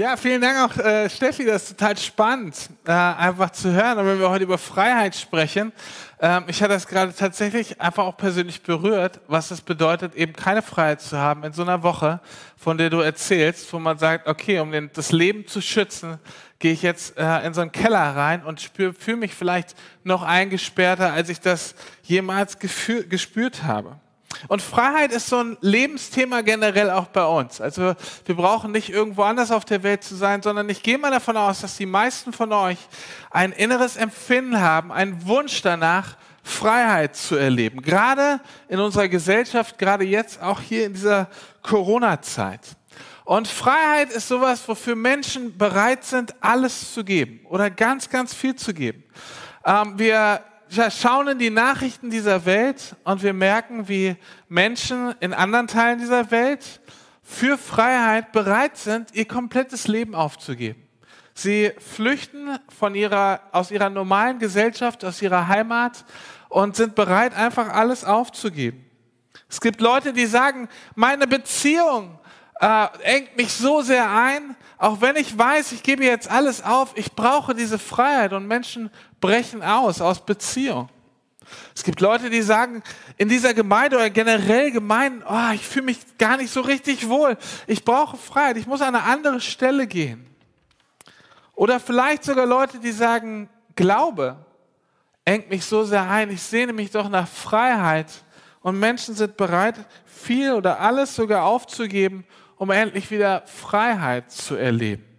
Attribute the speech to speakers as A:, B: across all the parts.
A: Ja, vielen Dank auch, äh, Steffi, das ist total spannend, äh, einfach zu hören. Und wenn wir heute über Freiheit sprechen, ähm, ich hatte das gerade tatsächlich einfach auch persönlich berührt, was es bedeutet, eben keine Freiheit zu haben in so einer Woche, von der du erzählst, wo man sagt, okay, um den, das Leben zu schützen, gehe ich jetzt äh, in so einen Keller rein und fühle mich vielleicht noch eingesperrter, als ich das jemals gespürt habe. Und Freiheit ist so ein Lebensthema generell auch bei uns. Also wir brauchen nicht irgendwo anders auf der Welt zu sein, sondern ich gehe mal davon aus, dass die meisten von euch ein inneres Empfinden haben, einen Wunsch danach, Freiheit zu erleben. Gerade in unserer Gesellschaft, gerade jetzt auch hier in dieser Corona-Zeit. Und Freiheit ist sowas, wofür Menschen bereit sind, alles zu geben oder ganz, ganz viel zu geben. Ähm, wir schauen in die Nachrichten dieser Welt und wir merken, wie Menschen in anderen Teilen dieser Welt für Freiheit bereit sind, ihr komplettes Leben aufzugeben. Sie flüchten von ihrer, aus ihrer normalen Gesellschaft, aus ihrer Heimat und sind bereit, einfach alles aufzugeben. Es gibt Leute, die sagen, meine Beziehung äh, engt mich so sehr ein, auch wenn ich weiß, ich gebe jetzt alles auf, ich brauche diese Freiheit und Menschen brechen aus aus Beziehung. Es gibt Leute, die sagen, in dieser Gemeinde oder generell Gemeinden, oh, ich fühle mich gar nicht so richtig wohl. Ich brauche Freiheit. Ich muss an eine andere Stelle gehen. Oder vielleicht sogar Leute, die sagen, Glaube engt mich so sehr ein. Ich sehne mich doch nach Freiheit. Und Menschen sind bereit, viel oder alles sogar aufzugeben, um endlich wieder Freiheit zu erleben.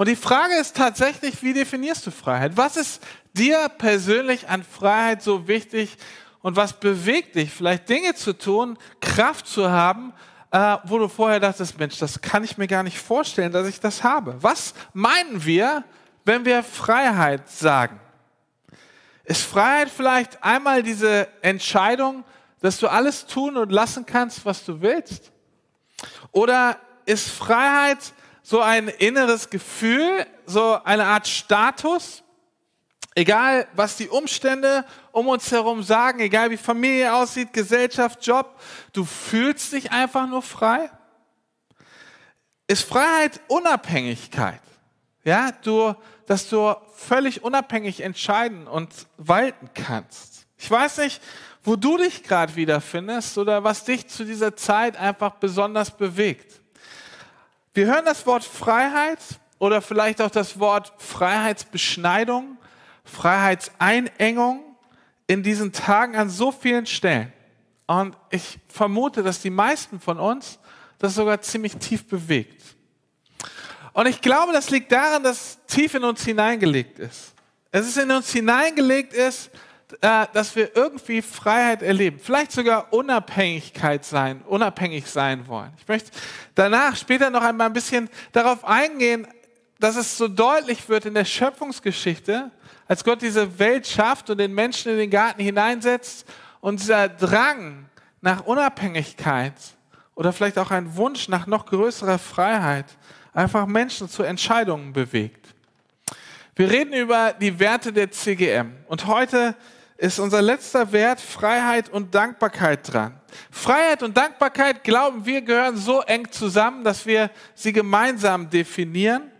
A: Und die Frage ist tatsächlich, wie definierst du Freiheit? Was ist dir persönlich an Freiheit so wichtig und was bewegt dich, vielleicht Dinge zu tun, Kraft zu haben, äh, wo du vorher dachtest, Mensch, das kann ich mir gar nicht vorstellen, dass ich das habe. Was meinen wir, wenn wir Freiheit sagen? Ist Freiheit vielleicht einmal diese Entscheidung, dass du alles tun und lassen kannst, was du willst? Oder ist Freiheit so ein inneres Gefühl, so eine Art Status? Egal, was die Umstände um uns herum sagen, egal wie Familie aussieht, Gesellschaft, Job, du fühlst dich einfach nur frei? Ist Freiheit Unabhängigkeit? Ja, du, dass du völlig unabhängig entscheiden und walten kannst. Ich weiß nicht, wo du dich gerade wiederfindest oder was dich zu dieser Zeit einfach besonders bewegt. Wir hören das Wort Freiheit oder vielleicht auch das Wort Freiheitsbeschneidung, Freiheitseinengung in diesen Tagen an so vielen Stellen. Und ich vermute, dass die meisten von uns das sogar ziemlich tief bewegt. Und ich glaube, das liegt daran, dass tief in uns hineingelegt ist. Es ist in uns hineingelegt ist, äh, dass wir irgendwie Freiheit erleben, vielleicht sogar Unabhängigkeit sein, unabhängig sein wollen. Ich möchte danach später noch einmal ein bisschen darauf eingehen, dass es so deutlich wird in der Schöpfungsgeschichte, als Gott diese Welt schafft und den Menschen in den Garten hineinsetzt und dieser Drang nach Unabhängigkeit oder vielleicht auch ein Wunsch nach noch größerer Freiheit einfach Menschen zu Entscheidungen bewegt. Wir reden über die Werte der CGM und heute ist unser letzter Wert Freiheit und Dankbarkeit dran. Freiheit und Dankbarkeit, glauben wir, gehören so eng zusammen, dass wir sie gemeinsam definieren.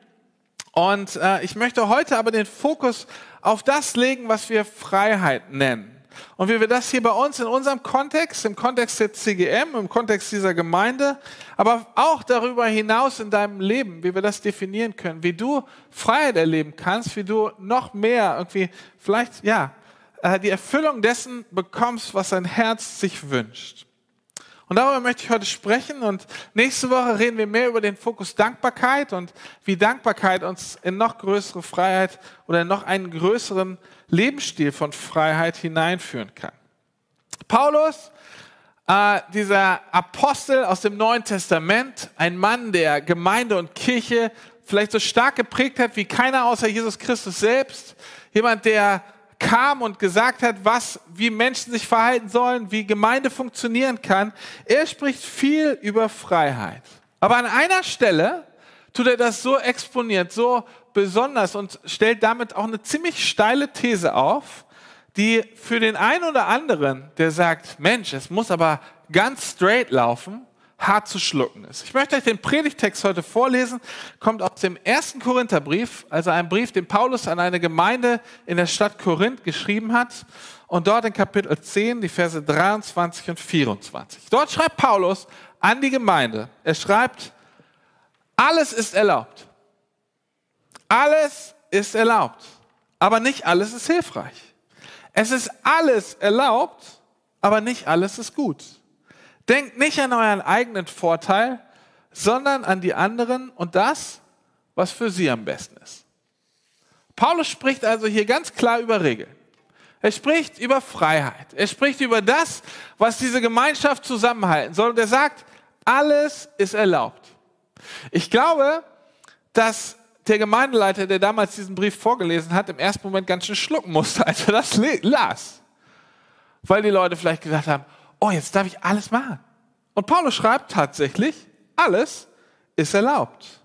A: Und äh, ich möchte heute aber den Fokus auf das legen, was wir Freiheit nennen. Und wie wir das hier bei uns in unserem Kontext, im Kontext der CGM, im Kontext dieser Gemeinde, aber auch darüber hinaus in deinem Leben, wie wir das definieren können, wie du Freiheit erleben kannst, wie du noch mehr irgendwie vielleicht, ja, die Erfüllung dessen bekommst, was dein Herz sich wünscht. Und darüber möchte ich heute sprechen und nächste Woche reden wir mehr über den Fokus Dankbarkeit und wie Dankbarkeit uns in noch größere Freiheit oder in noch einen größeren Lebensstil von Freiheit hineinführen kann. Paulus, äh, dieser Apostel aus dem Neuen Testament, ein Mann, der Gemeinde und Kirche vielleicht so stark geprägt hat wie keiner außer Jesus Christus selbst, jemand, der kam und gesagt hat, was, wie Menschen sich verhalten sollen, wie Gemeinde funktionieren kann. Er spricht viel über Freiheit. Aber an einer Stelle tut er das so exponiert, so besonders und stellt damit auch eine ziemlich steile These auf, die für den einen oder anderen, der sagt, Mensch, es muss aber ganz straight laufen, hart zu schlucken ist. Ich möchte euch den Predigtext heute vorlesen, kommt aus dem ersten Korintherbrief, also ein Brief, den Paulus an eine Gemeinde in der Stadt Korinth geschrieben hat. Und dort in Kapitel 10, die Verse 23 und 24. Dort schreibt Paulus an die Gemeinde. Er schreibt, alles ist erlaubt. Alles ist erlaubt. Aber nicht alles ist hilfreich. Es ist alles erlaubt, aber nicht alles ist gut. Denkt nicht an euren eigenen Vorteil, sondern an die anderen und das, was für sie am besten ist. Paulus spricht also hier ganz klar über Regeln. Er spricht über Freiheit. Er spricht über das, was diese Gemeinschaft zusammenhalten soll. Und er sagt, alles ist erlaubt. Ich glaube, dass der Gemeindeleiter, der damals diesen Brief vorgelesen hat, im ersten Moment ganz schön schlucken musste, als er das las. Weil die Leute vielleicht gesagt haben, oh, jetzt darf ich alles machen. Und Paulus schreibt tatsächlich, alles ist erlaubt.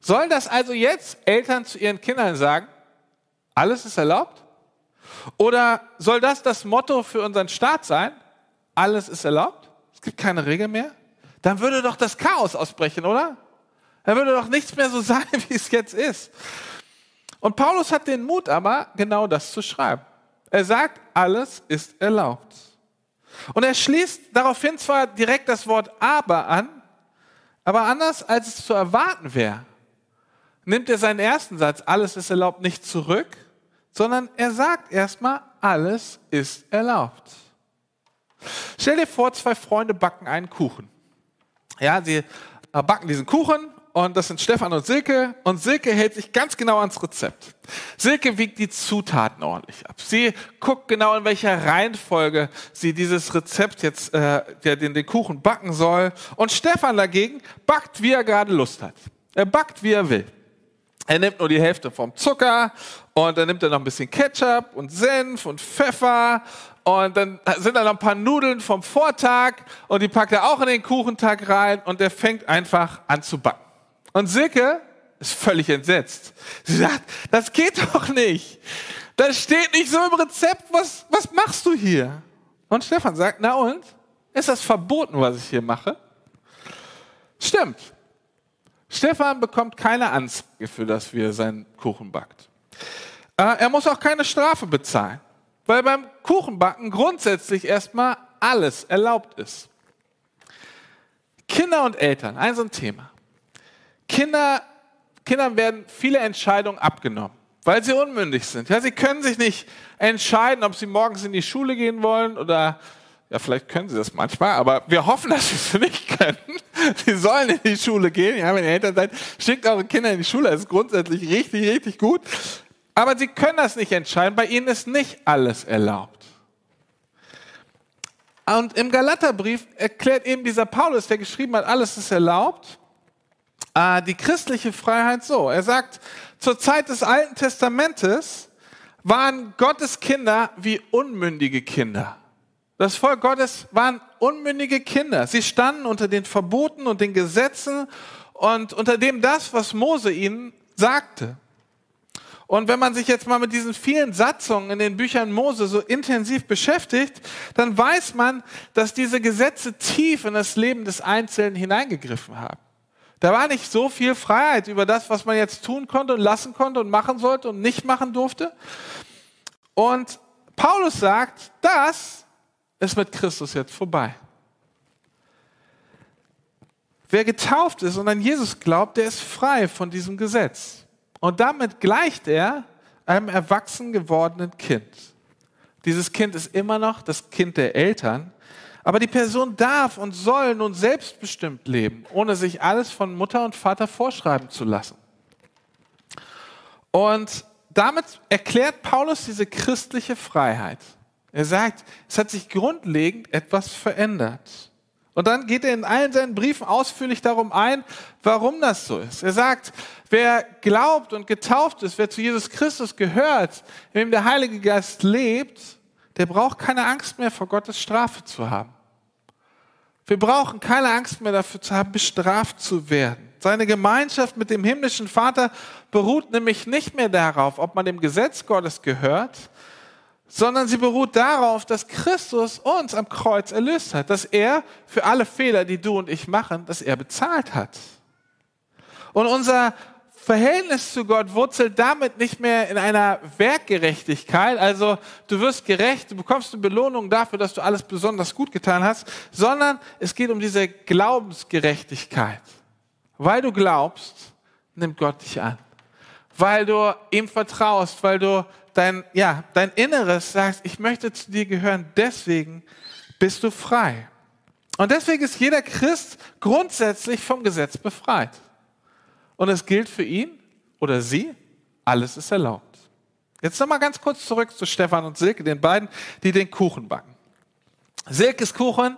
A: Sollen das also jetzt Eltern zu ihren Kindern sagen, alles ist erlaubt? Oder soll das das Motto für unseren Staat sein? Alles ist erlaubt? Es gibt keine Regel mehr? Dann würde doch das Chaos ausbrechen, oder? Dann würde doch nichts mehr so sein, wie es jetzt ist. Und Paulus hat den Mut aber, genau das zu schreiben. Er sagt, alles ist erlaubt. Und er schließt daraufhin zwar direkt das Wort aber an, aber anders als es zu erwarten wäre, nimmt er seinen ersten Satz, alles ist erlaubt, nicht zurück, sondern er sagt erstmal, alles ist erlaubt. Stell dir vor, zwei Freunde backen einen Kuchen. Ja, sie äh, backen diesen Kuchen und das sind Stefan und Silke und Silke hält sich ganz genau ans Rezept. Silke wiegt die Zutaten ordentlich ab. Sie guckt genau in welcher Reihenfolge sie dieses Rezept jetzt, äh, den, den Kuchen backen soll. Und Stefan dagegen backt, wie er gerade Lust hat. Er backt, wie er will. Er nimmt nur die Hälfte vom Zucker und dann nimmt er noch ein bisschen Ketchup und Senf und Pfeffer und dann sind da noch ein paar Nudeln vom Vortag und die packt er auch in den Kuchentag rein und er fängt einfach an zu backen. Und Silke ist völlig entsetzt. Sie sagt, das geht doch nicht. Das steht nicht so im Rezept. Was, was machst du hier? Und Stefan sagt, na und? Ist das verboten, was ich hier mache? Stimmt. Stefan bekommt keine Anzeige für das, wie er seinen Kuchen backt. Äh, er muss auch keine Strafe bezahlen, weil beim Kuchenbacken grundsätzlich erstmal alles erlaubt ist. Kinder und Eltern, ein so ein Thema. Kinder, Kindern werden viele Entscheidungen abgenommen, weil sie unmündig sind. Ja, sie können sich nicht entscheiden, ob sie morgens in die Schule gehen wollen oder ja, vielleicht können sie das manchmal, aber wir hoffen, dass sie es nicht können. Sie sollen in die Schule gehen. Ja, wenn ihr Eltern seid, schickt eure Kinder in die Schule. Das ist grundsätzlich richtig, richtig gut. Aber sie können das nicht entscheiden. Bei ihnen ist nicht alles erlaubt. Und im Galaterbrief erklärt eben dieser Paulus, der geschrieben hat, alles ist erlaubt, äh, die christliche Freiheit so. Er sagt, zur Zeit des Alten Testamentes waren Gottes Kinder wie unmündige Kinder. Das Volk Gottes waren unmündige Kinder. Sie standen unter den Verboten und den Gesetzen und unter dem das, was Mose ihnen sagte. Und wenn man sich jetzt mal mit diesen vielen Satzungen in den Büchern Mose so intensiv beschäftigt, dann weiß man, dass diese Gesetze tief in das Leben des Einzelnen hineingegriffen haben. Da war nicht so viel Freiheit über das, was man jetzt tun konnte und lassen konnte und machen sollte und nicht machen durfte. Und Paulus sagt, das ist mit Christus jetzt vorbei. Wer getauft ist und an Jesus glaubt, der ist frei von diesem Gesetz. Und damit gleicht er einem erwachsen gewordenen Kind. Dieses Kind ist immer noch das Kind der Eltern, aber die Person darf und soll nun selbstbestimmt leben, ohne sich alles von Mutter und Vater vorschreiben zu lassen. Und damit erklärt Paulus diese christliche Freiheit. Er sagt, es hat sich grundlegend etwas verändert. Und dann geht er in allen seinen Briefen ausführlich darum ein, warum das so ist. Er sagt, wer glaubt und getauft ist, wer zu Jesus Christus gehört, in dem der Heilige Geist lebt, der braucht keine Angst mehr vor Gottes Strafe zu haben. Wir brauchen keine Angst mehr dafür zu haben, bestraft zu werden. Seine Gemeinschaft mit dem himmlischen Vater beruht nämlich nicht mehr darauf, ob man dem Gesetz Gottes gehört, sondern sie beruht darauf, dass Christus uns am Kreuz erlöst hat, dass er für alle Fehler, die du und ich machen, dass er bezahlt hat. Und unser Verhältnis zu Gott wurzelt damit nicht mehr in einer Werkgerechtigkeit, also du wirst gerecht, du bekommst eine Belohnung dafür, dass du alles besonders gut getan hast, sondern es geht um diese Glaubensgerechtigkeit. Weil du glaubst, nimmt Gott dich an. Weil du ihm vertraust, weil du dein, ja, dein Inneres sagst, ich möchte zu dir gehören, deswegen bist du frei. Und deswegen ist jeder Christ grundsätzlich vom Gesetz befreit. Und es gilt für ihn oder sie, alles ist erlaubt. Jetzt nochmal ganz kurz zurück zu Stefan und Silke, den beiden, die den Kuchen backen. Silkes Kuchen,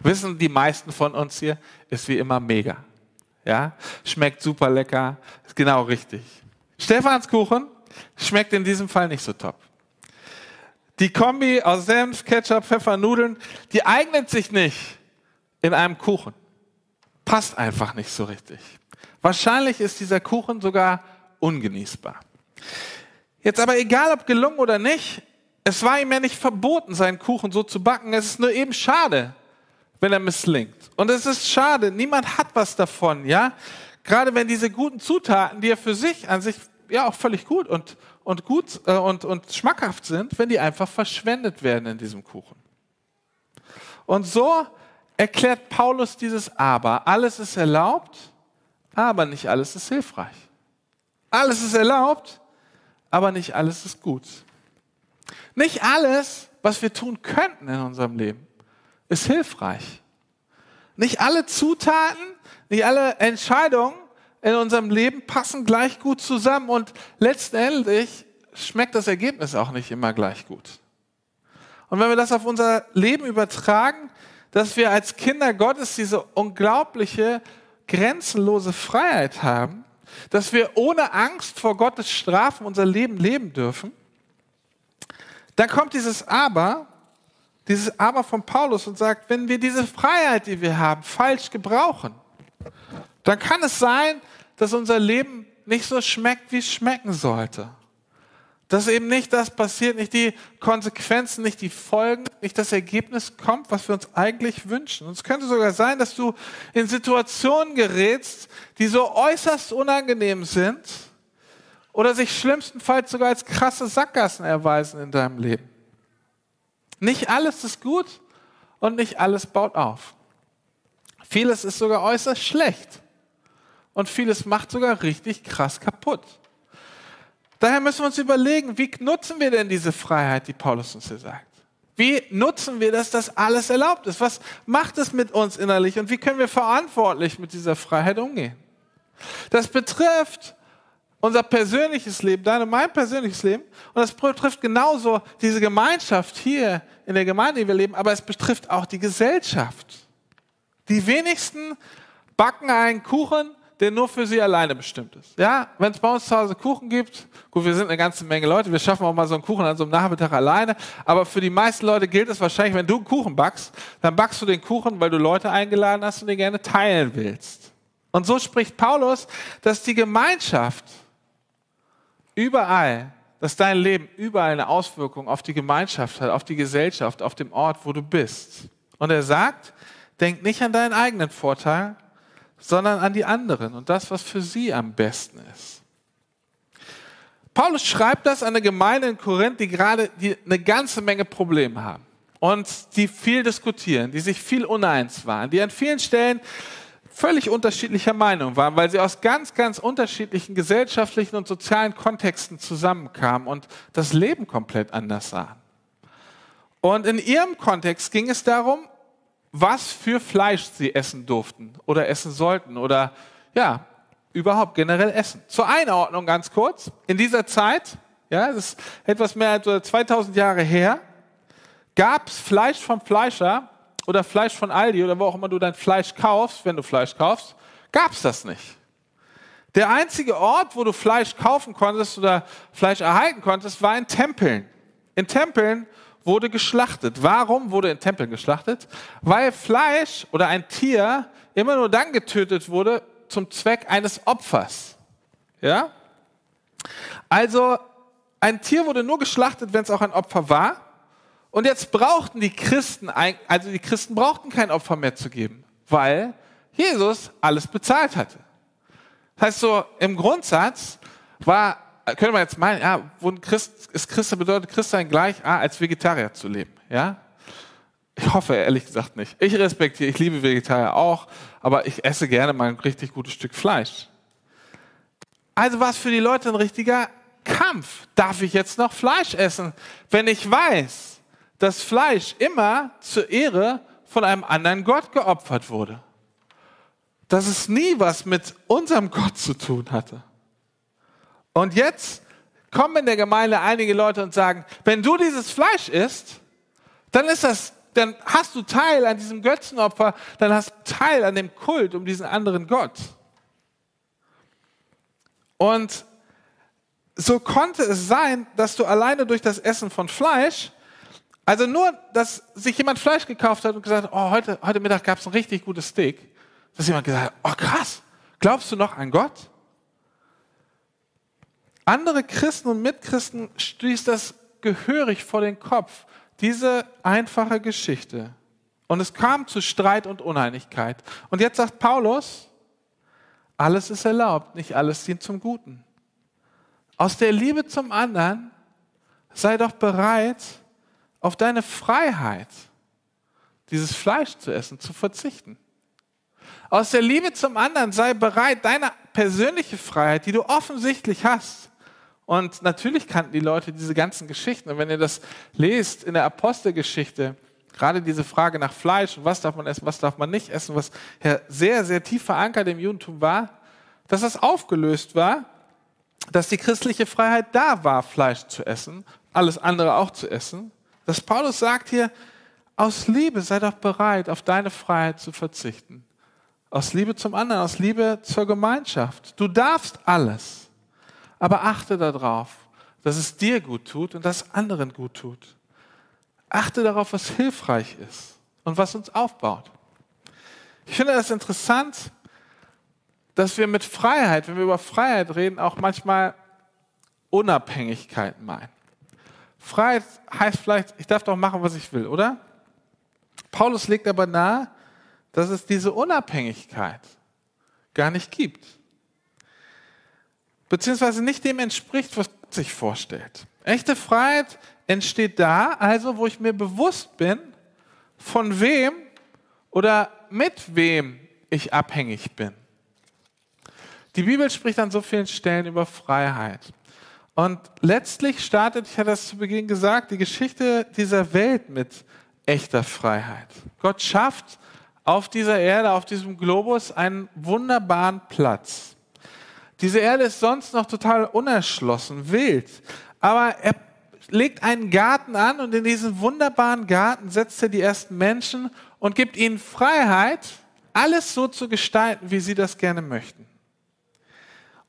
A: wissen die meisten von uns hier, ist wie immer mega. Ja, schmeckt super lecker, ist genau richtig. Stefans Kuchen schmeckt in diesem Fall nicht so top. Die Kombi aus Senf, Ketchup, Pfeffer, Nudeln, die eignet sich nicht in einem Kuchen. Passt einfach nicht so richtig. Wahrscheinlich ist dieser Kuchen sogar ungenießbar. Jetzt aber egal, ob gelungen oder nicht, es war ihm ja nicht verboten, seinen Kuchen so zu backen. Es ist nur eben schade, wenn er misslingt. Und es ist schade, niemand hat was davon, ja? Gerade wenn diese guten Zutaten, die ja für sich an sich ja auch völlig gut und, und gut äh, und, und schmackhaft sind, wenn die einfach verschwendet werden in diesem Kuchen. Und so erklärt Paulus dieses Aber. Alles ist erlaubt, aber nicht alles ist hilfreich. Alles ist erlaubt, aber nicht alles ist gut. Nicht alles, was wir tun könnten in unserem Leben, ist hilfreich. Nicht alle Zutaten, nicht alle Entscheidungen in unserem Leben passen gleich gut zusammen und letztendlich schmeckt das Ergebnis auch nicht immer gleich gut. Und wenn wir das auf unser Leben übertragen, dass wir als Kinder Gottes diese unglaubliche grenzenlose Freiheit haben, dass wir ohne Angst vor Gottes Strafen unser Leben leben dürfen, dann kommt dieses Aber, dieses Aber von Paulus und sagt, wenn wir diese Freiheit, die wir haben, falsch gebrauchen, dann kann es sein, dass unser Leben nicht so schmeckt, wie es schmecken sollte. Dass eben nicht das passiert, nicht die Konsequenzen, nicht die Folgen, nicht das Ergebnis kommt, was wir uns eigentlich wünschen. Und es könnte sogar sein, dass du in Situationen gerätst, die so äußerst unangenehm sind oder sich schlimmstenfalls sogar als krasse Sackgassen erweisen in deinem Leben. Nicht alles ist gut und nicht alles baut auf. Vieles ist sogar äußerst schlecht und vieles macht sogar richtig krass kaputt. Daher müssen wir uns überlegen, wie nutzen wir denn diese Freiheit, die Paulus uns hier sagt? Wie nutzen wir das, dass alles erlaubt ist? Was macht es mit uns innerlich und wie können wir verantwortlich mit dieser Freiheit umgehen? Das betrifft unser persönliches Leben, dein und mein persönliches Leben und das betrifft genauso diese Gemeinschaft hier in der Gemeinde, in der wir leben, aber es betrifft auch die Gesellschaft. Die wenigsten backen einen Kuchen der nur für sie alleine bestimmt ist. Ja, wenn es bei uns zu Hause Kuchen gibt, gut, wir sind eine ganze Menge Leute, wir schaffen auch mal so einen Kuchen an so einem Nachmittag alleine, aber für die meisten Leute gilt es wahrscheinlich, wenn du einen Kuchen backst, dann backst du den Kuchen, weil du Leute eingeladen hast und den gerne teilen willst. Und so spricht Paulus, dass die Gemeinschaft überall, dass dein Leben überall eine Auswirkung auf die Gemeinschaft hat, auf die Gesellschaft, auf dem Ort, wo du bist. Und er sagt, denk nicht an deinen eigenen Vorteil, sondern an die anderen und das, was für sie am besten ist. Paulus schreibt das an eine Gemeinde in Korinth, die gerade die eine ganze Menge Probleme haben und die viel diskutieren, die sich viel uneins waren, die an vielen Stellen völlig unterschiedlicher Meinung waren, weil sie aus ganz, ganz unterschiedlichen gesellschaftlichen und sozialen Kontexten zusammenkamen und das Leben komplett anders sahen. Und in ihrem Kontext ging es darum, was für Fleisch sie essen durften oder essen sollten oder ja, überhaupt generell essen. Zur Einordnung ganz kurz. In dieser Zeit, ja, das ist etwas mehr als 2000 Jahre her, gab es Fleisch vom Fleischer oder Fleisch von Aldi oder wo auch immer du dein Fleisch kaufst, wenn du Fleisch kaufst, gab es das nicht. Der einzige Ort, wo du Fleisch kaufen konntest oder Fleisch erhalten konntest, war in Tempeln. In Tempeln wurde geschlachtet. Warum wurde in Tempeln geschlachtet? Weil Fleisch oder ein Tier immer nur dann getötet wurde zum Zweck eines Opfers. Ja? Also ein Tier wurde nur geschlachtet, wenn es auch ein Opfer war. Und jetzt brauchten die Christen, also die Christen brauchten kein Opfer mehr zu geben, weil Jesus alles bezahlt hatte. Das heißt so, im Grundsatz war, könnte man jetzt meinen, ja, Christ, ist Christ bedeutet Christsein gleich, ah, als Vegetarier zu leben, ja? Ich hoffe ehrlich gesagt nicht. Ich respektiere, ich liebe Vegetarier auch, aber ich esse gerne mal ein richtig gutes Stück Fleisch. Also war es für die Leute ein richtiger Kampf. Darf ich jetzt noch Fleisch essen, wenn ich weiß, dass Fleisch immer zur Ehre von einem anderen Gott geopfert wurde? Dass es nie was mit unserem Gott zu tun hatte. Und jetzt kommen in der Gemeinde einige Leute und sagen, wenn du dieses Fleisch isst, dann ist das dann hast du Teil an diesem Götzenopfer, dann hast du Teil an dem Kult um diesen anderen Gott. Und so konnte es sein, dass du alleine durch das Essen von Fleisch, also nur, dass sich jemand Fleisch gekauft hat und gesagt oh, heute, heute Mittag gab es ein richtig gutes Steak, dass jemand gesagt hat, oh krass, glaubst du noch an Gott? Andere Christen und Mitchristen stieß das gehörig vor den Kopf diese einfache Geschichte. Und es kam zu Streit und Uneinigkeit. Und jetzt sagt Paulus, alles ist erlaubt, nicht alles dient zum Guten. Aus der Liebe zum anderen sei doch bereit, auf deine Freiheit, dieses Fleisch zu essen, zu verzichten. Aus der Liebe zum anderen sei bereit, deine persönliche Freiheit, die du offensichtlich hast, und natürlich kannten die Leute diese ganzen Geschichten. Und wenn ihr das lest in der Apostelgeschichte, gerade diese Frage nach Fleisch und was darf man essen, was darf man nicht essen, was sehr, sehr tief verankert im Judentum war, dass das aufgelöst war, dass die christliche Freiheit da war, Fleisch zu essen, alles andere auch zu essen. Dass Paulus sagt hier, aus Liebe sei doch bereit, auf deine Freiheit zu verzichten. Aus Liebe zum anderen, aus Liebe zur Gemeinschaft. Du darfst alles. Aber achte darauf, dass es dir gut tut und dass anderen gut tut. Achte darauf, was hilfreich ist und was uns aufbaut. Ich finde das interessant, dass wir mit Freiheit, wenn wir über Freiheit reden, auch manchmal Unabhängigkeit meinen. Freiheit heißt vielleicht, ich darf doch machen, was ich will, oder? Paulus legt aber nahe, dass es diese Unabhängigkeit gar nicht gibt beziehungsweise nicht dem entspricht, was Gott sich vorstellt. Echte Freiheit entsteht da, also wo ich mir bewusst bin, von wem oder mit wem ich abhängig bin. Die Bibel spricht an so vielen Stellen über Freiheit. Und letztlich startet, ich hatte das zu Beginn gesagt, die Geschichte dieser Welt mit echter Freiheit. Gott schafft auf dieser Erde, auf diesem Globus einen wunderbaren Platz. Diese Erde ist sonst noch total unerschlossen, wild. Aber er legt einen Garten an und in diesen wunderbaren Garten setzt er die ersten Menschen und gibt ihnen Freiheit, alles so zu gestalten, wie sie das gerne möchten.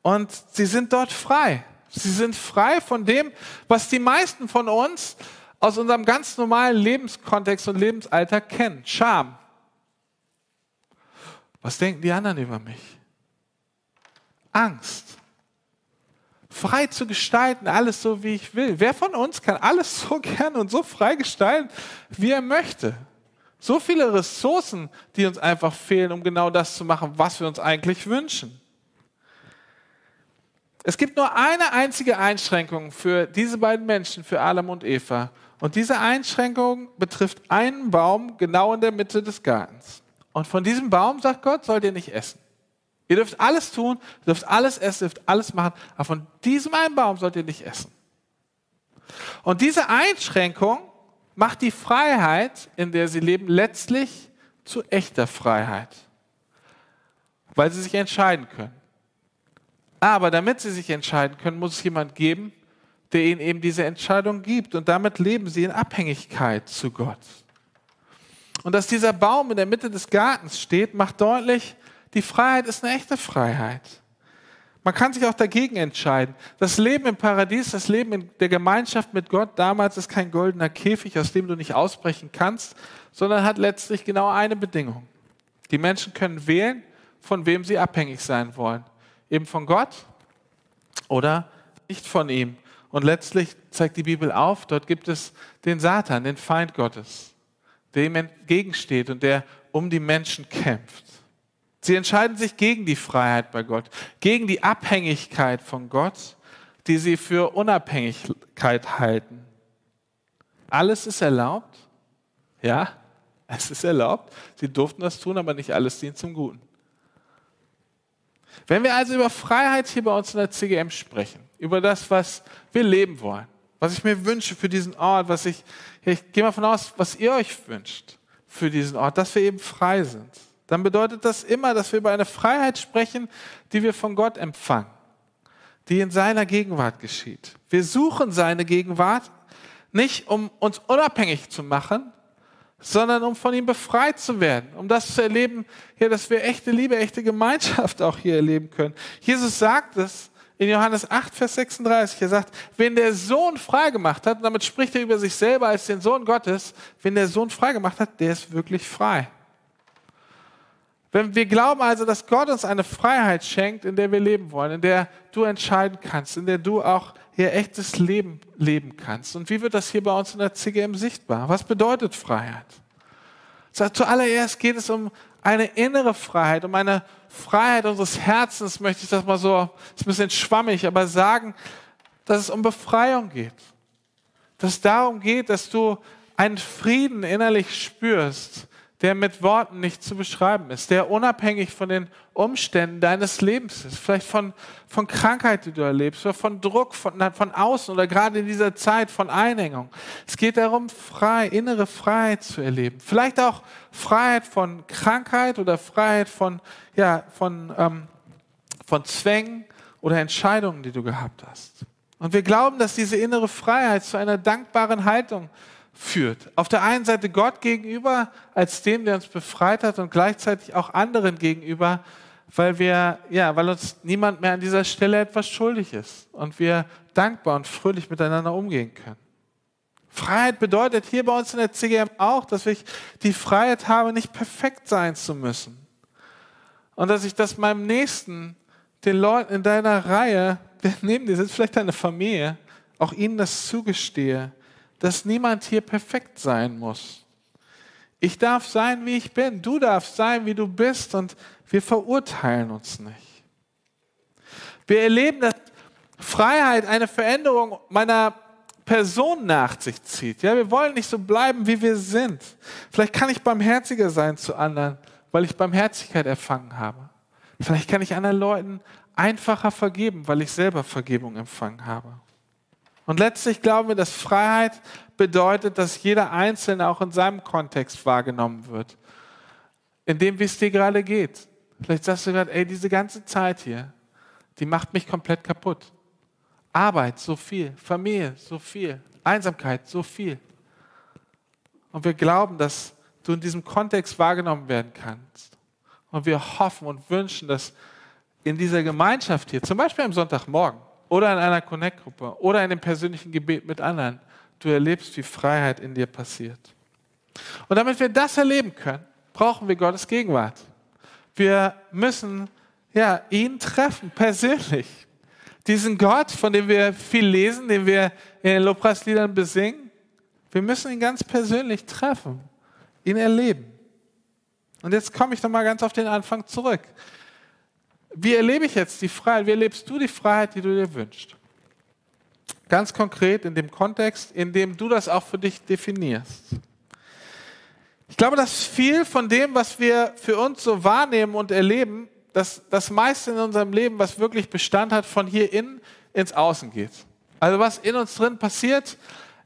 A: Und sie sind dort frei. Sie sind frei von dem, was die meisten von uns aus unserem ganz normalen Lebenskontext und Lebensalltag kennen. Scham. Was denken die anderen über mich? Angst. Frei zu gestalten, alles so wie ich will. Wer von uns kann alles so gern und so frei gestalten, wie er möchte? So viele Ressourcen, die uns einfach fehlen, um genau das zu machen, was wir uns eigentlich wünschen. Es gibt nur eine einzige Einschränkung für diese beiden Menschen, für Adam und Eva. Und diese Einschränkung betrifft einen Baum genau in der Mitte des Gartens. Und von diesem Baum, sagt Gott, sollt ihr nicht essen. Ihr dürft alles tun, ihr dürft alles essen, ihr dürft alles machen, aber von diesem einen Baum sollt ihr nicht essen. Und diese Einschränkung macht die Freiheit, in der sie leben, letztlich zu echter Freiheit, weil sie sich entscheiden können. Aber damit sie sich entscheiden können, muss es jemand geben, der ihnen eben diese Entscheidung gibt. Und damit leben sie in Abhängigkeit zu Gott. Und dass dieser Baum in der Mitte des Gartens steht, macht deutlich, die Freiheit ist eine echte Freiheit. Man kann sich auch dagegen entscheiden. Das Leben im Paradies, das Leben in der Gemeinschaft mit Gott damals ist kein goldener Käfig, aus dem du nicht ausbrechen kannst, sondern hat letztlich genau eine Bedingung. Die Menschen können wählen, von wem sie abhängig sein wollen. Eben von Gott oder nicht von ihm. Und letztlich zeigt die Bibel auf, dort gibt es den Satan, den Feind Gottes, der ihm entgegensteht und der um die Menschen kämpft. Sie entscheiden sich gegen die Freiheit bei Gott, gegen die Abhängigkeit von Gott, die sie für Unabhängigkeit halten. Alles ist erlaubt? Ja, es ist erlaubt. Sie durften das tun, aber nicht alles dient zum Guten. Wenn wir also über Freiheit hier bei uns in der CGM sprechen, über das, was wir leben wollen, was ich mir wünsche für diesen Ort, was ich, ich gehe mal von aus, was ihr euch wünscht für diesen Ort, dass wir eben frei sind, dann bedeutet das immer, dass wir über eine Freiheit sprechen, die wir von Gott empfangen, die in seiner Gegenwart geschieht. Wir suchen seine Gegenwart nicht, um uns unabhängig zu machen, sondern um von ihm befreit zu werden, um das zu erleben, ja, dass wir echte Liebe, echte Gemeinschaft auch hier erleben können. Jesus sagt es in Johannes 8, Vers 36. Er sagt, wenn der Sohn freigemacht hat, und damit spricht er über sich selber als den Sohn Gottes, wenn der Sohn freigemacht hat, der ist wirklich frei. Wenn wir glauben also, dass Gott uns eine Freiheit schenkt, in der wir leben wollen, in der du entscheiden kannst, in der du auch hier echtes Leben leben kannst. Und wie wird das hier bei uns in der CGM sichtbar? Was bedeutet Freiheit? Zuallererst geht es um eine innere Freiheit, um eine Freiheit unseres Herzens, möchte ich das mal so, ist ein bisschen schwammig, aber sagen, dass es um Befreiung geht. Dass es darum geht, dass du einen Frieden innerlich spürst, der mit Worten nicht zu beschreiben ist, der unabhängig von den Umständen deines Lebens ist, vielleicht von, von Krankheit, die du erlebst, oder von Druck von, von außen oder gerade in dieser Zeit von Einengung. Es geht darum, frei, innere Freiheit zu erleben. Vielleicht auch Freiheit von Krankheit oder Freiheit von, ja, von, ähm, von Zwängen oder Entscheidungen, die du gehabt hast. Und wir glauben, dass diese innere Freiheit zu einer dankbaren Haltung führt. Auf der einen Seite Gott gegenüber als dem, der uns befreit hat und gleichzeitig auch anderen gegenüber, weil wir, ja, weil uns niemand mehr an dieser Stelle etwas schuldig ist und wir dankbar und fröhlich miteinander umgehen können. Freiheit bedeutet hier bei uns in der CGM auch, dass ich die Freiheit habe, nicht perfekt sein zu müssen. Und dass ich das meinem Nächsten, den Leuten in deiner Reihe, der neben dir sitzt, vielleicht deine Familie, auch ihnen das zugestehe, dass niemand hier perfekt sein muss. Ich darf sein, wie ich bin. Du darfst sein, wie du bist. Und wir verurteilen uns nicht. Wir erleben, dass Freiheit eine Veränderung meiner Person nach sich zieht. Ja, wir wollen nicht so bleiben, wie wir sind. Vielleicht kann ich barmherziger sein zu anderen, weil ich Barmherzigkeit erfangen habe. Vielleicht kann ich anderen Leuten einfacher vergeben, weil ich selber Vergebung empfangen habe. Und letztlich glauben wir, dass Freiheit bedeutet, dass jeder Einzelne auch in seinem Kontext wahrgenommen wird. In dem, wie es dir gerade geht. Vielleicht sagst du gerade, ey, diese ganze Zeit hier, die macht mich komplett kaputt. Arbeit, so viel. Familie, so viel. Einsamkeit, so viel. Und wir glauben, dass du in diesem Kontext wahrgenommen werden kannst. Und wir hoffen und wünschen, dass in dieser Gemeinschaft hier, zum Beispiel am Sonntagmorgen, oder in einer Connect-Gruppe oder in dem persönlichen Gebet mit anderen, du erlebst, wie Freiheit in dir passiert. Und damit wir das erleben können, brauchen wir Gottes Gegenwart. Wir müssen ja, ihn treffen, persönlich. Diesen Gott, von dem wir viel lesen, den wir in den Lobpreisliedern besingen, wir müssen ihn ganz persönlich treffen, ihn erleben. Und jetzt komme ich nochmal ganz auf den Anfang zurück. Wie erlebe ich jetzt die Freiheit? Wie erlebst du die Freiheit, die du dir wünschst? Ganz konkret in dem Kontext, in dem du das auch für dich definierst. Ich glaube, dass viel von dem, was wir für uns so wahrnehmen und erleben, dass das meiste in unserem Leben, was wirklich Bestand hat, von hier innen ins Außen geht. Also was in uns drin passiert,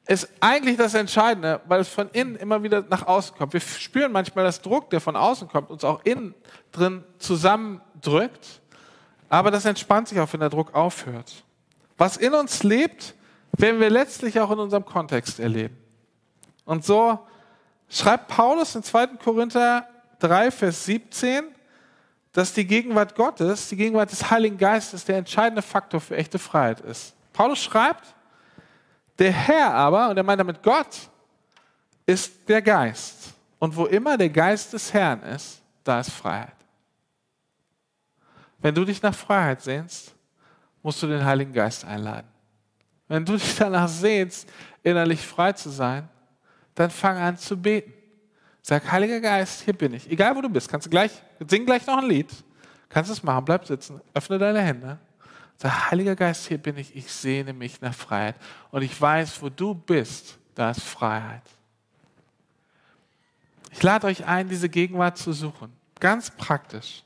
A: ist eigentlich das Entscheidende, weil es von innen immer wieder nach außen kommt. Wir spüren manchmal, dass Druck, der von außen kommt, uns auch innen drin zusammendrückt. Aber das entspannt sich auch, wenn der Druck aufhört. Was in uns lebt, werden wir letztlich auch in unserem Kontext erleben. Und so schreibt Paulus in 2. Korinther 3, Vers 17, dass die Gegenwart Gottes, die Gegenwart des Heiligen Geistes der entscheidende Faktor für echte Freiheit ist. Paulus schreibt, der Herr aber, und er meint damit Gott, ist der Geist. Und wo immer der Geist des Herrn ist, da ist Freiheit. Wenn du dich nach Freiheit sehnst, musst du den Heiligen Geist einladen. wenn du dich danach sehnst, innerlich frei zu sein, dann fang an zu beten. Sag, Heiliger Geist, hier bin ich. Egal wo du bist, kannst du gleich, sing gleich noch ein Lied. Kannst es machen, bleib sitzen, öffne deine Hände. Sag, Heiliger Geist, hier bin ich, ich sehne mich nach Freiheit. Und ich weiß, wo du bist, da ist Freiheit. Ich lade euch ein, diese Gegenwart zu suchen. Ganz praktisch.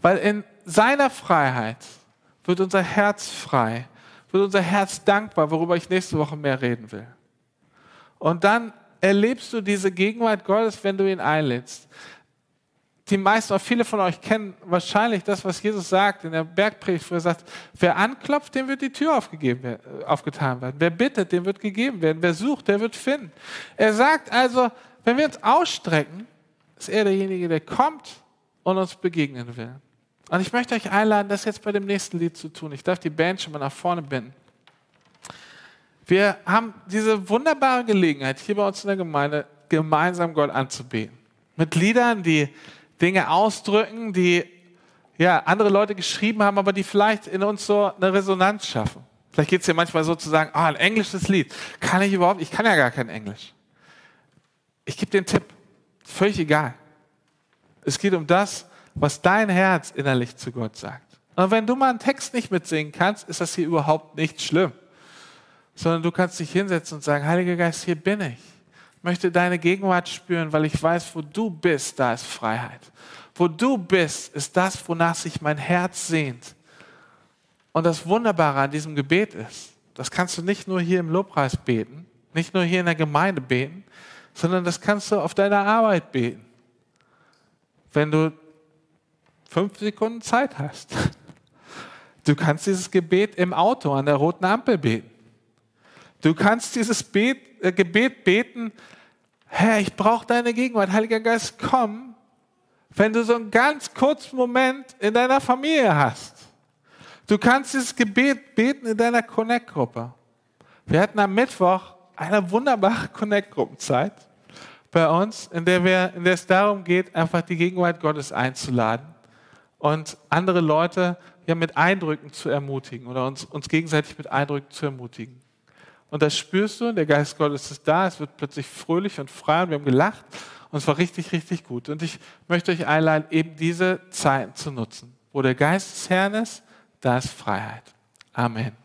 A: Weil in seiner Freiheit wird unser Herz frei, wird unser Herz dankbar, worüber ich nächste Woche mehr reden will. Und dann erlebst du diese Gegenwart Gottes, wenn du ihn einlädst. Die meisten, auch viele von euch kennen wahrscheinlich das, was Jesus sagt in der Bergpredigt, wo er sagt, wer anklopft, dem wird die Tür aufgegeben, aufgetan werden. Wer bittet, dem wird gegeben werden. Wer sucht, der wird finden. Er sagt also, wenn wir uns ausstrecken, ist er derjenige, der kommt und uns begegnen will. Und ich möchte euch einladen, das jetzt bei dem nächsten Lied zu tun. Ich darf die Band schon mal nach vorne binden. Wir haben diese wunderbare Gelegenheit, hier bei uns in der Gemeinde gemeinsam Gott anzubeten. Mit Liedern, die Dinge ausdrücken, die ja, andere Leute geschrieben haben, aber die vielleicht in uns so eine Resonanz schaffen. Vielleicht geht es dir manchmal so zu sagen, ah, ein englisches Lied. Kann ich überhaupt? Ich kann ja gar kein Englisch. Ich gebe dir einen Tipp. Völlig egal. Es geht um das, was dein Herz innerlich zu Gott sagt. Und wenn du mal einen Text nicht mitsingen kannst, ist das hier überhaupt nicht schlimm. Sondern du kannst dich hinsetzen und sagen, Heiliger Geist, hier bin ich. Ich möchte deine Gegenwart spüren, weil ich weiß, wo du bist, da ist Freiheit. Wo du bist, ist das, wonach sich mein Herz sehnt. Und das Wunderbare an diesem Gebet ist, das kannst du nicht nur hier im Lobpreis beten, nicht nur hier in der Gemeinde beten, sondern das kannst du auf deiner Arbeit beten. Wenn du fünf Sekunden Zeit hast. Du kannst dieses Gebet im Auto an der roten Ampel beten. Du kannst dieses Bet, äh, Gebet beten, Herr, ich brauche deine Gegenwart, Heiliger Geist, komm, wenn du so einen ganz kurzen Moment in deiner Familie hast. Du kannst dieses Gebet beten in deiner Connect-Gruppe. Wir hatten am Mittwoch eine wunderbare Connect-Gruppenzeit bei uns, in der, wir, in der es darum geht, einfach die Gegenwart Gottes einzuladen und andere Leute ja mit Eindrücken zu ermutigen oder uns, uns gegenseitig mit Eindrücken zu ermutigen. Und das spürst du, der Geist Gottes ist da, es wird plötzlich fröhlich und frei und wir haben gelacht und es war richtig, richtig gut. Und ich möchte euch einladen, eben diese Zeiten zu nutzen. Wo der Geist des Herrn ist, da ist Freiheit. Amen.